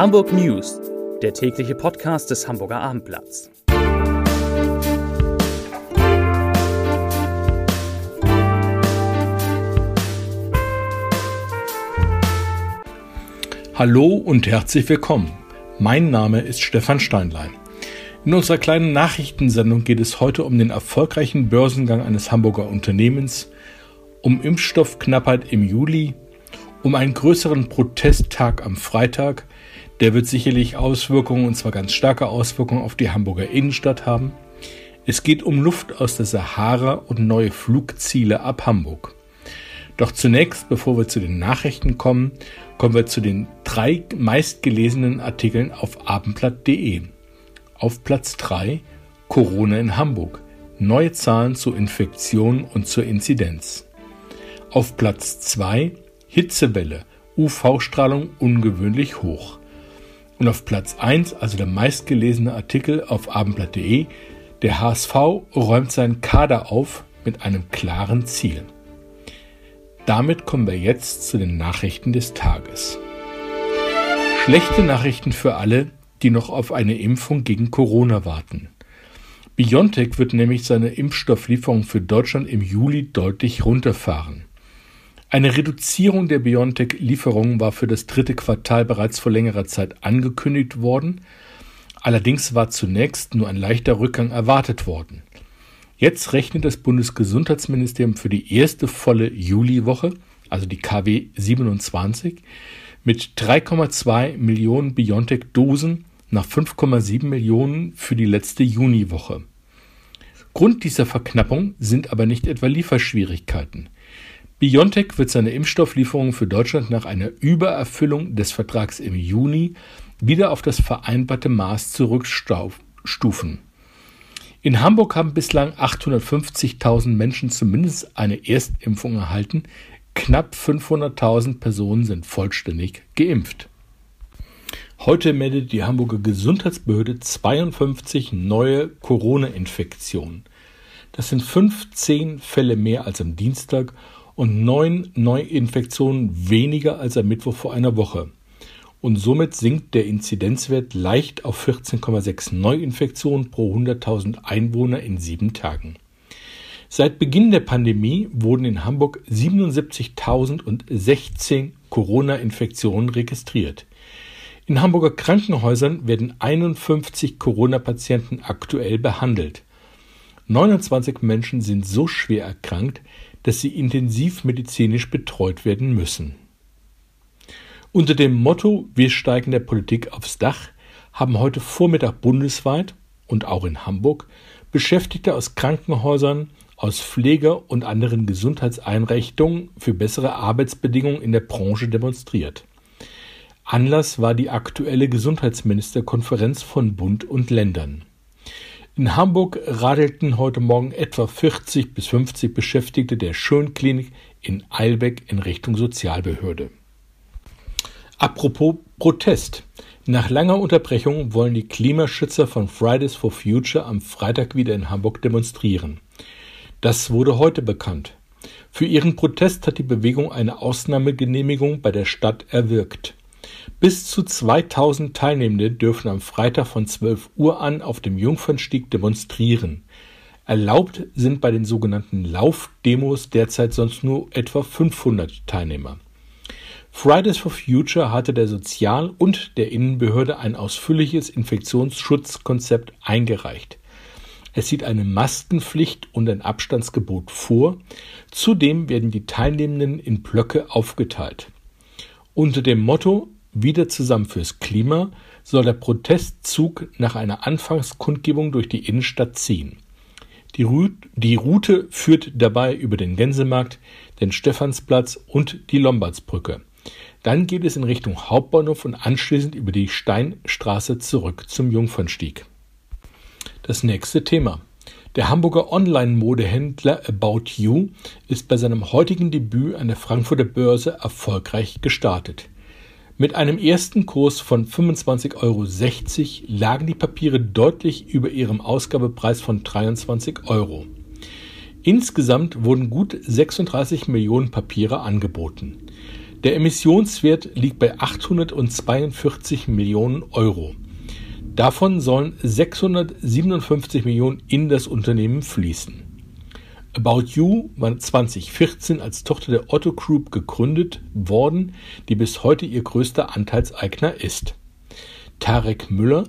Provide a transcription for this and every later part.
Hamburg News, der tägliche Podcast des Hamburger Abendblatts. Hallo und herzlich willkommen. Mein Name ist Stefan Steinlein. In unserer kleinen Nachrichtensendung geht es heute um den erfolgreichen Börsengang eines Hamburger Unternehmens, um Impfstoffknappheit im Juli, um einen größeren Protesttag am Freitag, der wird sicherlich Auswirkungen, und zwar ganz starke Auswirkungen auf die Hamburger Innenstadt haben. Es geht um Luft aus der Sahara und neue Flugziele ab Hamburg. Doch zunächst, bevor wir zu den Nachrichten kommen, kommen wir zu den drei meistgelesenen Artikeln auf abendblatt.de. Auf Platz 3 Corona in Hamburg. Neue Zahlen zur Infektion und zur Inzidenz. Auf Platz 2 Hitzewelle, UV-Strahlung ungewöhnlich hoch. Und auf Platz 1, also der meistgelesene Artikel auf abendblatt.de, der HSV räumt seinen Kader auf mit einem klaren Ziel. Damit kommen wir jetzt zu den Nachrichten des Tages. Schlechte Nachrichten für alle, die noch auf eine Impfung gegen Corona warten. BioNTech wird nämlich seine Impfstofflieferung für Deutschland im Juli deutlich runterfahren. Eine Reduzierung der BioNTech-Lieferungen war für das dritte Quartal bereits vor längerer Zeit angekündigt worden. Allerdings war zunächst nur ein leichter Rückgang erwartet worden. Jetzt rechnet das Bundesgesundheitsministerium für die erste volle Juliwoche, also die KW 27, mit 3,2 Millionen BioNTech-Dosen nach 5,7 Millionen für die letzte Juniwoche. Grund dieser Verknappung sind aber nicht etwa Lieferschwierigkeiten. BioNTech wird seine Impfstofflieferungen für Deutschland nach einer Übererfüllung des Vertrags im Juni wieder auf das vereinbarte Maß zurückstufen. In Hamburg haben bislang 850.000 Menschen zumindest eine Erstimpfung erhalten. Knapp 500.000 Personen sind vollständig geimpft. Heute meldet die Hamburger Gesundheitsbehörde 52 neue Corona-Infektionen. Das sind 15 Fälle mehr als am Dienstag und neun Neuinfektionen weniger als am Mittwoch vor einer Woche. Und somit sinkt der Inzidenzwert leicht auf 14,6 Neuinfektionen pro 100.000 Einwohner in sieben Tagen. Seit Beginn der Pandemie wurden in Hamburg 77.016 Corona-Infektionen registriert. In Hamburger Krankenhäusern werden 51 Corona-Patienten aktuell behandelt. 29 Menschen sind so schwer erkrankt, dass sie intensiv medizinisch betreut werden müssen. Unter dem Motto Wir steigen der Politik aufs Dach haben heute Vormittag bundesweit und auch in Hamburg Beschäftigte aus Krankenhäusern, aus Pflege- und anderen Gesundheitseinrichtungen für bessere Arbeitsbedingungen in der Branche demonstriert. Anlass war die aktuelle Gesundheitsministerkonferenz von Bund und Ländern. In Hamburg radelten heute Morgen etwa 40 bis 50 Beschäftigte der Schönklinik in Eilbeck in Richtung Sozialbehörde. Apropos Protest. Nach langer Unterbrechung wollen die Klimaschützer von Fridays for Future am Freitag wieder in Hamburg demonstrieren. Das wurde heute bekannt. Für ihren Protest hat die Bewegung eine Ausnahmegenehmigung bei der Stadt erwirkt. Bis zu 2000 Teilnehmende dürfen am Freitag von 12 Uhr an auf dem Jungfernstieg demonstrieren. Erlaubt sind bei den sogenannten Laufdemos derzeit sonst nur etwa 500 Teilnehmer. Fridays for Future hatte der Sozial- und der Innenbehörde ein ausführliches Infektionsschutzkonzept eingereicht. Es sieht eine Maskenpflicht und ein Abstandsgebot vor. Zudem werden die Teilnehmenden in Blöcke aufgeteilt. Unter dem Motto wieder zusammen fürs Klima soll der Protestzug nach einer Anfangskundgebung durch die Innenstadt ziehen. Die, Route, die Route führt dabei über den Gänsemarkt, den Stephansplatz und die Lombardsbrücke. Dann geht es in Richtung Hauptbahnhof und anschließend über die Steinstraße zurück zum Jungfernstieg. Das nächste Thema. Der Hamburger Online-Modehändler About You ist bei seinem heutigen Debüt an der Frankfurter Börse erfolgreich gestartet. Mit einem ersten Kurs von 25,60 Euro lagen die Papiere deutlich über ihrem Ausgabepreis von 23 Euro. Insgesamt wurden gut 36 Millionen Papiere angeboten. Der Emissionswert liegt bei 842 Millionen Euro. Davon sollen 657 Millionen in das Unternehmen fließen. About You war 2014 als Tochter der Otto Group gegründet worden, die bis heute ihr größter Anteilseigner ist. Tarek Müller,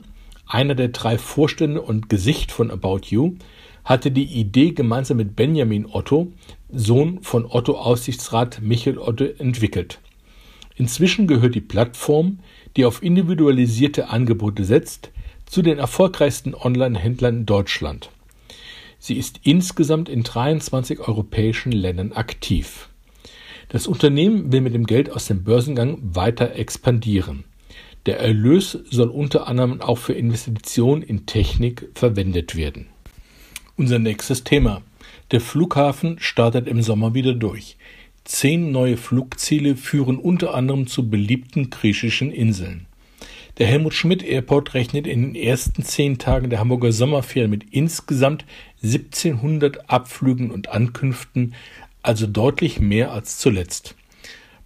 einer der drei Vorstände und Gesicht von About You, hatte die Idee gemeinsam mit Benjamin Otto, Sohn von Otto Aussichtsrat Michael Otto, entwickelt. Inzwischen gehört die Plattform, die auf individualisierte Angebote setzt, zu den erfolgreichsten Online-Händlern in Deutschland. Sie ist insgesamt in 23 europäischen Ländern aktiv. Das Unternehmen will mit dem Geld aus dem Börsengang weiter expandieren. Der Erlös soll unter anderem auch für Investitionen in Technik verwendet werden. Unser nächstes Thema. Der Flughafen startet im Sommer wieder durch. Zehn neue Flugziele führen unter anderem zu beliebten griechischen Inseln. Der Helmut Schmidt Airport rechnet in den ersten zehn Tagen der Hamburger Sommerferien mit insgesamt 1700 Abflügen und Ankünften, also deutlich mehr als zuletzt.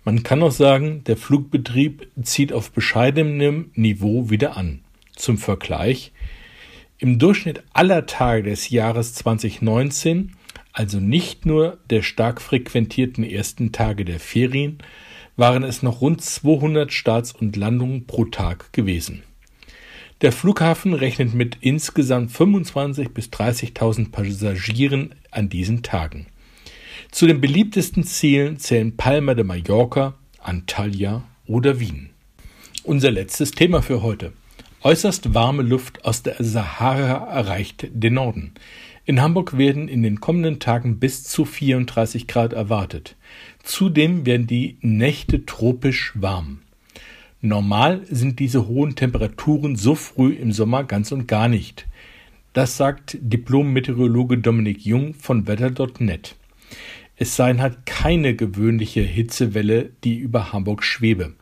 Man kann auch sagen, der Flugbetrieb zieht auf bescheidenem Niveau wieder an. Zum Vergleich, im Durchschnitt aller Tage des Jahres 2019, also nicht nur der stark frequentierten ersten Tage der Ferien, waren es noch rund 200 Starts und Landungen pro Tag gewesen. Der Flughafen rechnet mit insgesamt 25.000 bis 30.000 Passagieren an diesen Tagen. Zu den beliebtesten Zielen zählen Palma de Mallorca, Antalya oder Wien. Unser letztes Thema für heute. Äußerst warme Luft aus der Sahara erreicht den Norden. In Hamburg werden in den kommenden Tagen bis zu 34 Grad erwartet. Zudem werden die Nächte tropisch warm. Normal sind diese hohen Temperaturen so früh im Sommer ganz und gar nicht. Das sagt Diplom-Meteorologe Dominik Jung von Wetter.net. Es sei halt keine gewöhnliche Hitzewelle, die über Hamburg schwebe.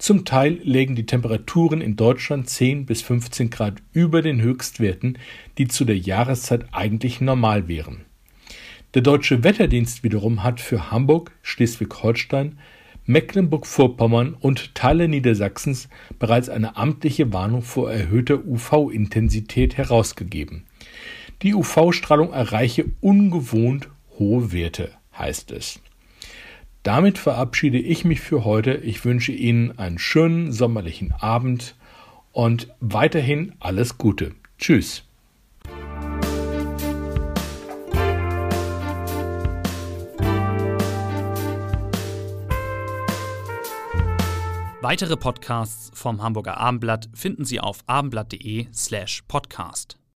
Zum Teil lägen die Temperaturen in Deutschland 10 bis 15 Grad über den Höchstwerten, die zu der Jahreszeit eigentlich normal wären. Der Deutsche Wetterdienst wiederum hat für Hamburg, Schleswig-Holstein, Mecklenburg-Vorpommern und Teile Niedersachsens bereits eine amtliche Warnung vor erhöhter UV-Intensität herausgegeben. Die UV-Strahlung erreiche ungewohnt hohe Werte, heißt es. Damit verabschiede ich mich für heute. Ich wünsche Ihnen einen schönen sommerlichen Abend und weiterhin alles Gute. Tschüss. Weitere Podcasts vom Hamburger Abendblatt finden Sie auf abendblatt.de slash podcast.